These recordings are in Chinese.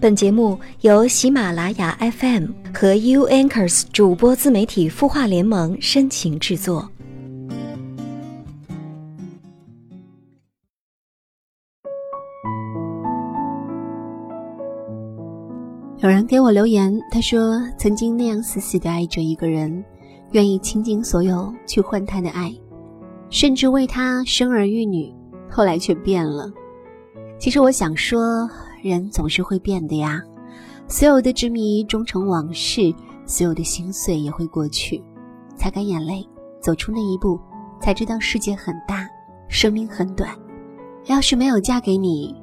本节目由喜马拉雅 FM 和 U Anchors 主播自媒体孵化联盟深情制作。有人给我留言，他说曾经那样死死的爱着一个人，愿意倾尽所有去换他的爱，甚至为他生儿育女，后来却变了。其实我想说。人总是会变的呀，所有的执迷终成往事，所有的心碎也会过去。擦干眼泪，走出那一步，才知道世界很大，生命很短。要是没有嫁给你，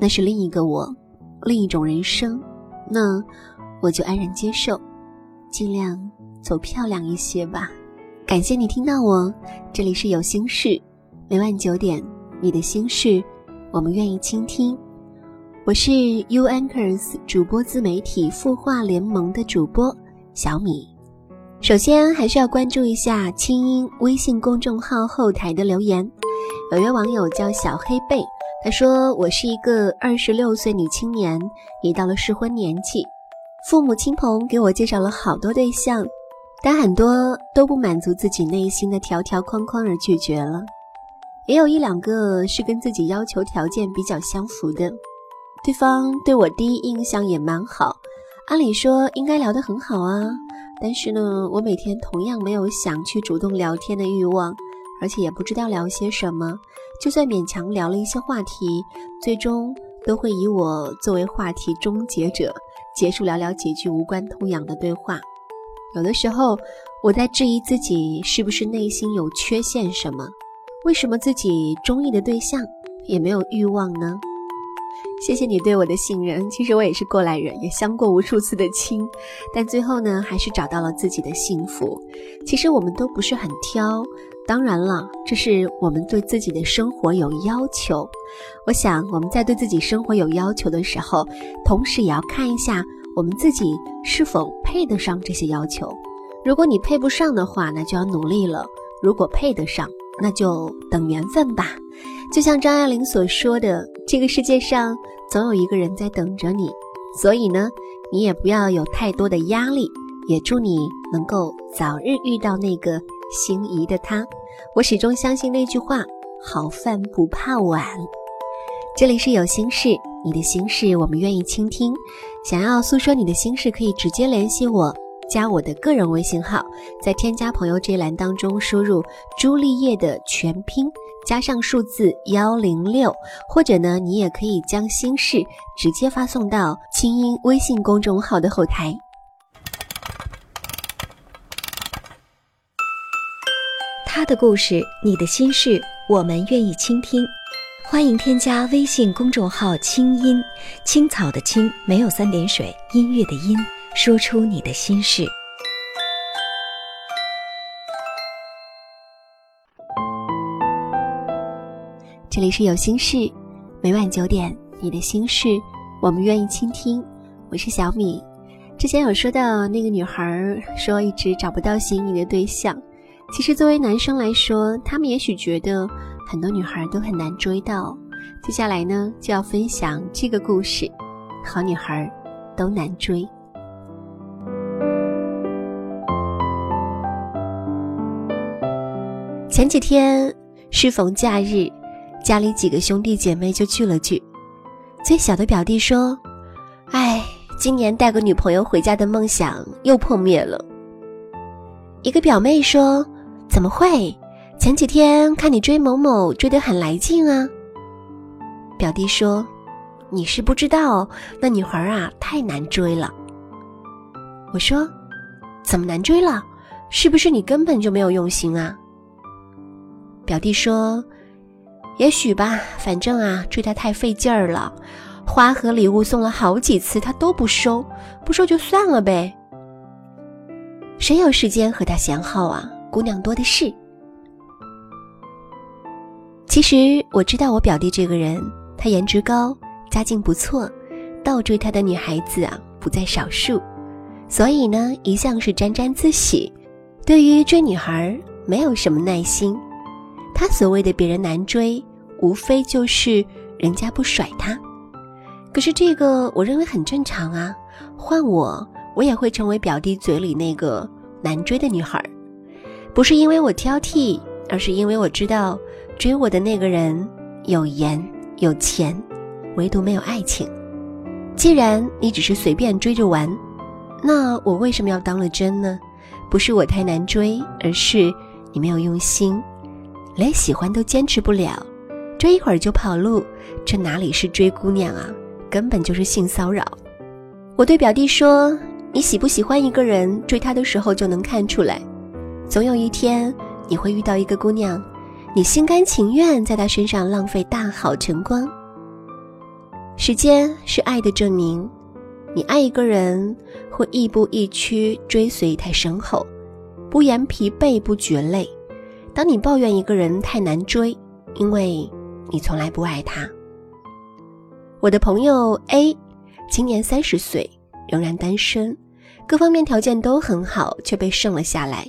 那是另一个我，另一种人生，那我就安然接受，尽量走漂亮一些吧。感谢你听到我，这里是有心事，每晚九点，你的心事，我们愿意倾听。我是 U Anchors 主播自媒体孵化联盟的主播小米。首先还是要关注一下清音微信公众号后台的留言。有位网友叫小黑贝，他说：“我是一个二十六岁女青年，已到了适婚年纪，父母亲朋给我介绍了好多对象，但很多都不满足自己内心的条条框框而拒绝了。也有一两个是跟自己要求条件比较相符的。”对方对我第一印象也蛮好，按理说应该聊得很好啊。但是呢，我每天同样没有想去主动聊天的欲望，而且也不知道聊些什么。就算勉强聊了一些话题，最终都会以我作为话题终结者，结束寥寥几句无关痛痒的对话。有的时候，我在质疑自己是不是内心有缺陷什么？为什么自己中意的对象也没有欲望呢？谢谢你对我的信任。其实我也是过来人，也相过无数次的亲，但最后呢，还是找到了自己的幸福。其实我们都不是很挑，当然了，这是我们对自己的生活有要求。我想我们在对自己生活有要求的时候，同时也要看一下我们自己是否配得上这些要求。如果你配不上的话，那就要努力了；如果配得上，那就等缘分吧。就像张爱玲所说的，这个世界上总有一个人在等着你，所以呢，你也不要有太多的压力，也祝你能够早日遇到那个心仪的他。我始终相信那句话：好饭不怕晚。这里是有心事，你的心事我们愿意倾听。想要诉说你的心事，可以直接联系我。加我的个人微信号，在添加朋友这一栏当中输入朱丽叶的全拼，加上数字幺零六，或者呢，你也可以将心事直接发送到清音微信公众号的后台。他的故事，你的心事，我们愿意倾听。欢迎添加微信公众号“清音青草”的青，没有三点水，音乐的音。说出你的心事。这里是有心事，每晚九点，你的心事我们愿意倾听。我是小米。之前有说到那个女孩说一直找不到心仪的对象，其实作为男生来说，他们也许觉得很多女孩都很难追到。接下来呢，就要分享这个故事：好女孩都难追。前几天适逢假日，家里几个兄弟姐妹就聚了聚。最小的表弟说：“哎，今年带个女朋友回家的梦想又破灭了。”一个表妹说：“怎么会？前几天看你追某某追得很来劲啊。”表弟说：“你是不知道，那女孩啊太难追了。”我说：“怎么难追了？是不是你根本就没有用心啊？”表弟说：“也许吧，反正啊，追他太费劲儿了，花和礼物送了好几次，他都不收，不收就算了呗。谁有时间和他闲耗啊？姑娘多的是。其实我知道我表弟这个人，他颜值高，家境不错，倒追他的女孩子啊不在少数，所以呢，一向是沾沾自喜，对于追女孩没有什么耐心。”他所谓的别人难追，无非就是人家不甩他。可是这个我认为很正常啊，换我，我也会成为表弟嘴里那个难追的女孩。不是因为我挑剔，而是因为我知道追我的那个人有颜有钱，唯独没有爱情。既然你只是随便追着玩，那我为什么要当了真呢？不是我太难追，而是你没有用心，连喜欢都坚持不了，追一会儿就跑路，这哪里是追姑娘啊？根本就是性骚扰。我对表弟说：“你喜不喜欢一个人，追他的时候就能看出来。总有一天，你会遇到一个姑娘，你心甘情愿在她身上浪费大好晨光。时间是爱的证明。”你爱一个人，会亦步亦趋追随太身后，不言疲惫不觉累。当你抱怨一个人太难追，因为你从来不爱他。我的朋友 A，今年三十岁，仍然单身，各方面条件都很好，却被剩了下来。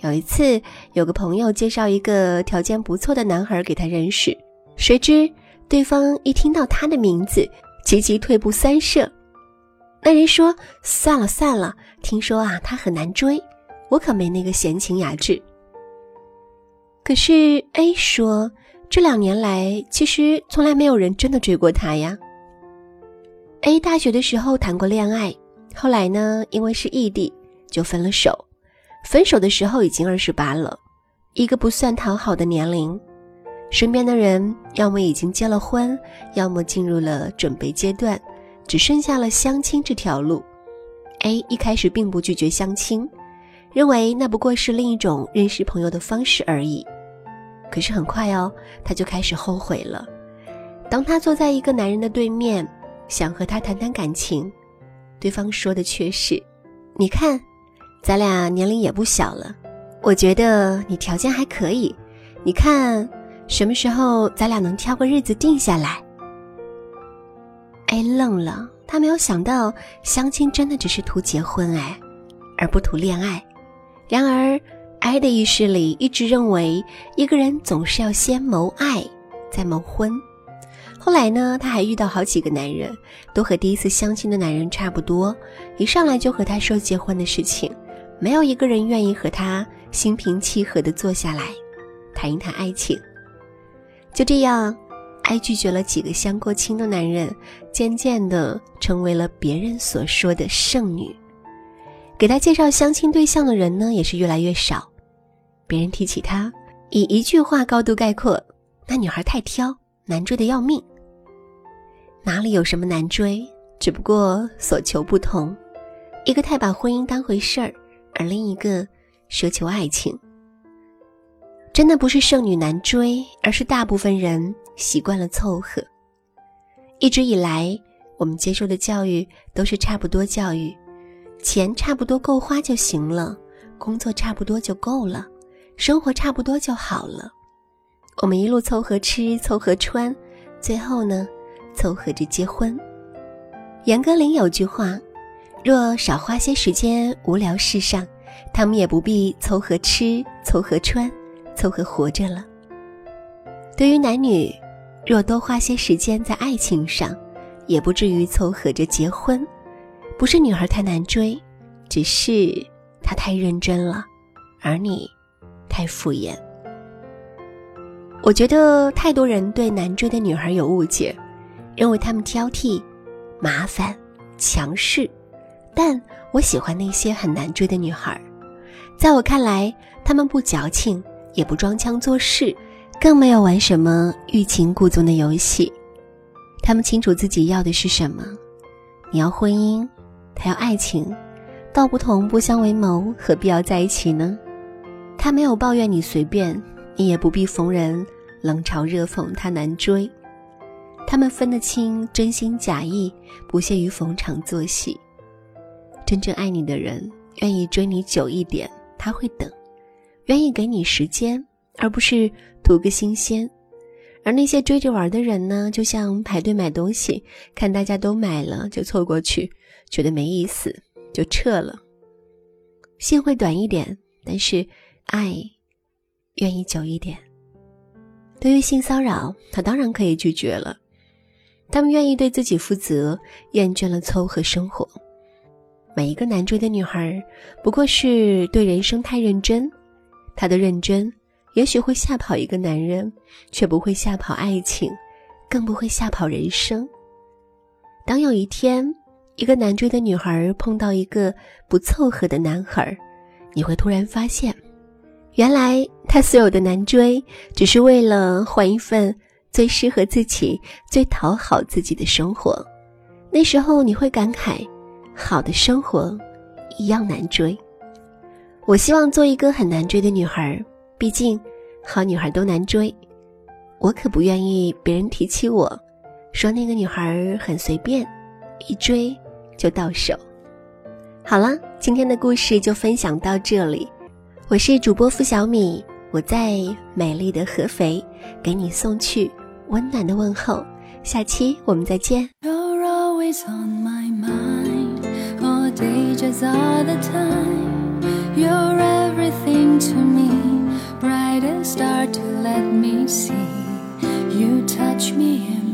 有一次，有个朋友介绍一个条件不错的男孩给他认识，谁知对方一听到他的名字，急急退步三舍。那人说：“算了算了，听说啊，他很难追，我可没那个闲情雅致。”可是 A 说：“这两年来，其实从来没有人真的追过他呀。”A 大学的时候谈过恋爱，后来呢，因为是异地，就分了手。分手的时候已经二十八了，一个不算讨好的年龄。身边的人要么已经结了婚，要么进入了准备阶段。只剩下了相亲这条路，A 一开始并不拒绝相亲，认为那不过是另一种认识朋友的方式而已。可是很快哦，他就开始后悔了。当他坐在一个男人的对面，想和他谈谈感情，对方说的却是：“你看，咱俩年龄也不小了，我觉得你条件还可以。你看，什么时候咱俩能挑个日子定下来？”哎愣了，他没有想到相亲真的只是图结婚哎，而不图恋爱。然而，I 的意识里一直认为一个人总是要先谋爱，再谋婚。后来呢，他还遇到好几个男人，都和第一次相亲的男人差不多，一上来就和他说结婚的事情，没有一个人愿意和他心平气和地坐下来谈一谈爱情。就这样。爱拒绝了几个相过亲的男人，渐渐的成为了别人所说的剩女。给他介绍相亲对象的人呢，也是越来越少。别人提起他，以一句话高度概括：那女孩太挑，难追的要命。哪里有什么难追，只不过所求不同。一个太把婚姻当回事儿，而另一个奢求爱情。真的不是剩女难追，而是大部分人习惯了凑合。一直以来，我们接受的教育都是差不多教育，钱差不多够花就行了，工作差不多就够了，生活差不多就好了。我们一路凑合吃，凑合穿，最后呢，凑合着结婚。杨歌苓有句话：若少花些时间无聊事上，他们也不必凑合吃，凑合穿。凑合活着了。对于男女，若多花些时间在爱情上，也不至于凑合着结婚。不是女孩太难追，只是她太认真了，而你太敷衍。我觉得太多人对难追的女孩有误解，认为她们挑剔、麻烦、强势。但我喜欢那些很难追的女孩，在我看来，她们不矫情。也不装腔作势，更没有玩什么欲擒故纵的游戏。他们清楚自己要的是什么。你要婚姻，他要爱情，道不同不相为谋，何必要在一起呢？他没有抱怨你随便，你也不必逢人冷嘲热讽他难追。他们分得清真心假意，不屑于逢场作戏。真正爱你的人，愿意追你久一点，他会等。愿意给你时间，而不是图个新鲜。而那些追着玩的人呢，就像排队买东西，看大家都买了就凑过去，觉得没意思就撤了。心会短一点，但是爱愿意久一点。对于性骚扰，他当然可以拒绝了，他们愿意对自己负责，厌倦了凑合生活。每一个难追的女孩，不过是对人生太认真。她的认真，也许会吓跑一个男人，却不会吓跑爱情，更不会吓跑人生。当有一天，一个难追的女孩碰到一个不凑合的男孩，你会突然发现，原来他所有的难追，只是为了换一份。最适合自己、最讨好自己的生活，那时候你会感慨：好的生活一样难追。我希望做一个很难追的女孩，毕竟好女孩都难追。我可不愿意别人提起我，说那个女孩很随便，一追就到手。好了，今天的故事就分享到这里。我是主播付小米，我在美丽的合肥给你送去。温暖的问候，下期我们再见。You're always on my mind, all day just all the time. You're everything to me, brightest star to let me see. You touch me in